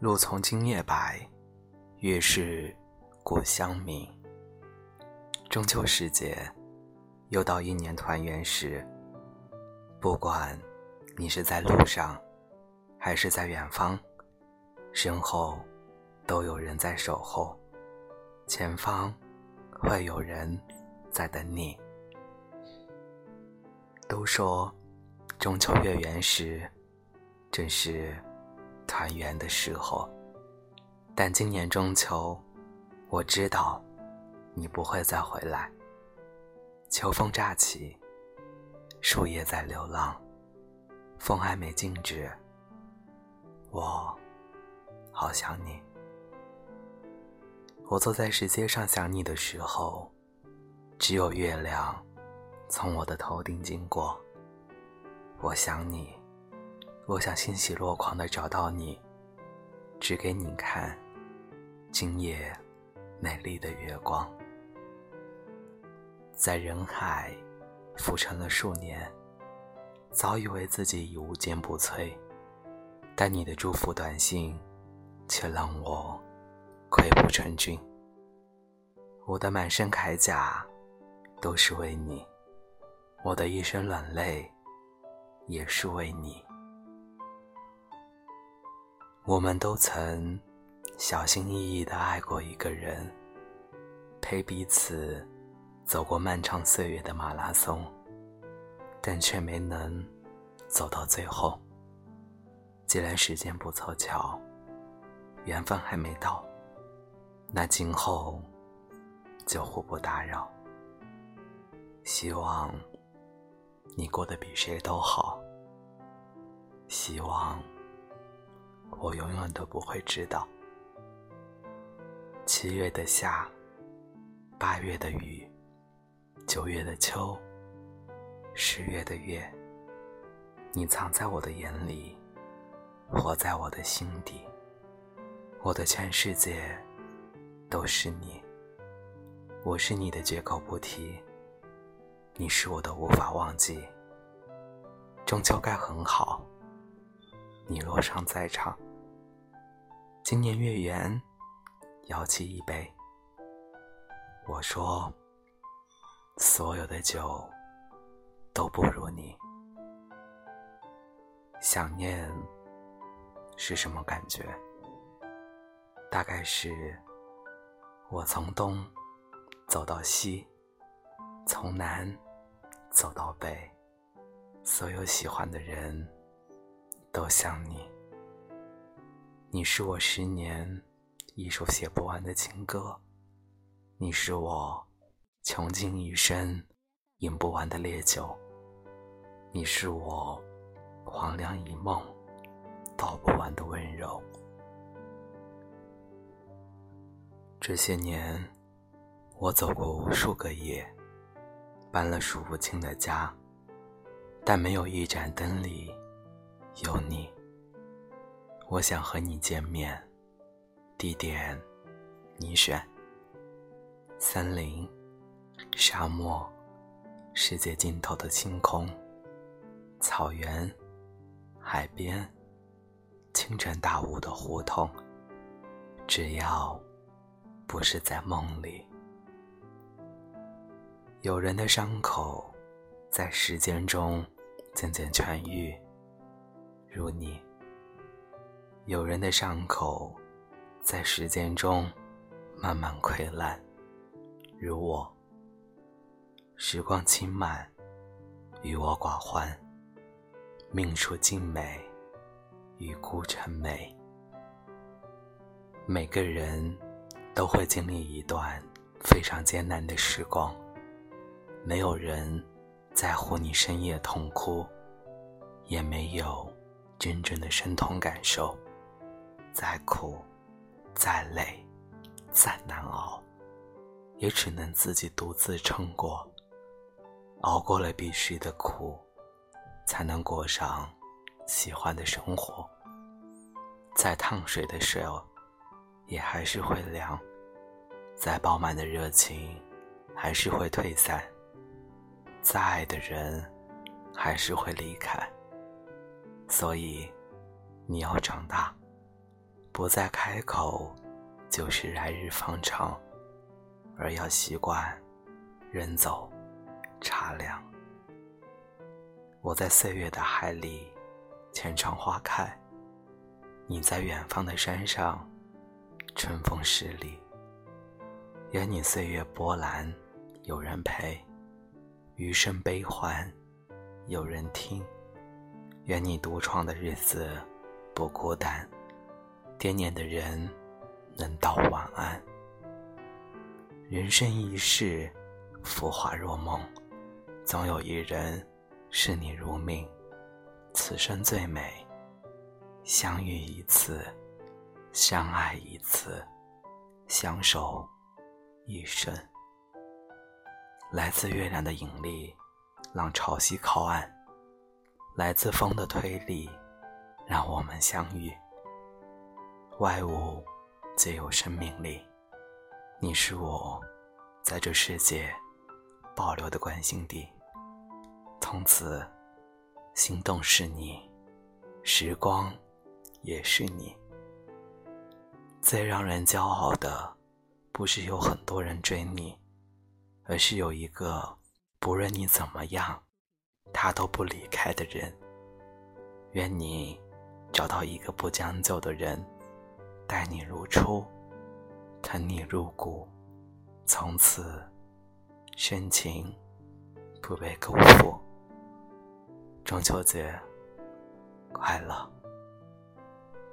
路从今夜白，月是故乡明。中秋时节，又到一年团圆时。不管你是在路上，还是在远方，身后都有人在守候，前方会有人在等你。都说中秋月圆时，正是。团圆的时候，但今年中秋，我知道你不会再回来。秋风乍起，树叶在流浪，风还没静止，我好想你。我坐在石阶上想你的时候，只有月亮从我的头顶经过。我想你。我想欣喜若狂的找到你，指给你看今夜美丽的月光。在人海浮沉了数年，早以为自己已无坚不摧，但你的祝福短信却让我溃不成军。我的满身铠甲都是为你，我的一身软肋也是为你。我们都曾小心翼翼地爱过一个人，陪彼此走过漫长岁月的马拉松，但却没能走到最后。既然时间不凑巧，缘分还没到，那今后就互不打扰。希望你过得比谁都好。希望。我永远都不会知道，七月的夏，八月的雨，九月的秋，十月的月，你藏在我的眼里，活在我的心底，我的全世界都是你。我是你的绝口不提，你是我的无法忘记。中秋该很好。你若尚在场，今年月圆，摇起一杯。我说，所有的酒都不如你。想念是什么感觉？大概是我从东走到西，从南走到北，所有喜欢的人。都像你，你是我十年一首写不完的情歌，你是我穷尽一生饮不完的烈酒，你是我黄粱一梦道不完的温柔。这些年，我走过无数个夜，搬了数不清的家，但没有一盏灯里。有你，我想和你见面。地点，你选。森林、沙漠、世界尽头的星空、草原、海边、清晨大雾的胡同，只要不是在梦里。有人的伤口，在时间中渐渐痊愈。如你，有人的伤口，在时间中慢慢溃烂；如我，时光轻慢，与我寡欢，命数静美，与孤成美。每个人都会经历一段非常艰难的时光，没有人在乎你深夜痛哭，也没有。真正的深痛感受，再苦、再累、再难熬，也只能自己独自撑过。熬过了必须的苦，才能过上喜欢的生活。再烫水的水，也还是会凉；再饱满的热情，还是会退散；再爱的人，还是会离开。所以，你要长大，不再开口，就是来日方长，而要习惯人走茶凉。我在岁月的海里，浅尝花开；你在远方的山上，春风十里。愿你岁月波澜有人陪，余生悲欢有人听。愿你独闯的日子不孤单，惦念的人能道晚安。人生一世，浮华若梦，总有一人视你如命。此生最美，相遇一次，相爱一次，相守。一生，来自月亮的引力，让潮汐靠岸；来自风的推力，让我们相遇。万物皆有生命力，你是我在这世界保留的关心地。从此，心动是你，时光也是你，最让人骄傲的。不是有很多人追你，而是有一个不论你怎么样，他都不离开的人。愿你找到一个不将就的人，待你如初，疼你入骨，从此深情不被辜负。中秋节快乐！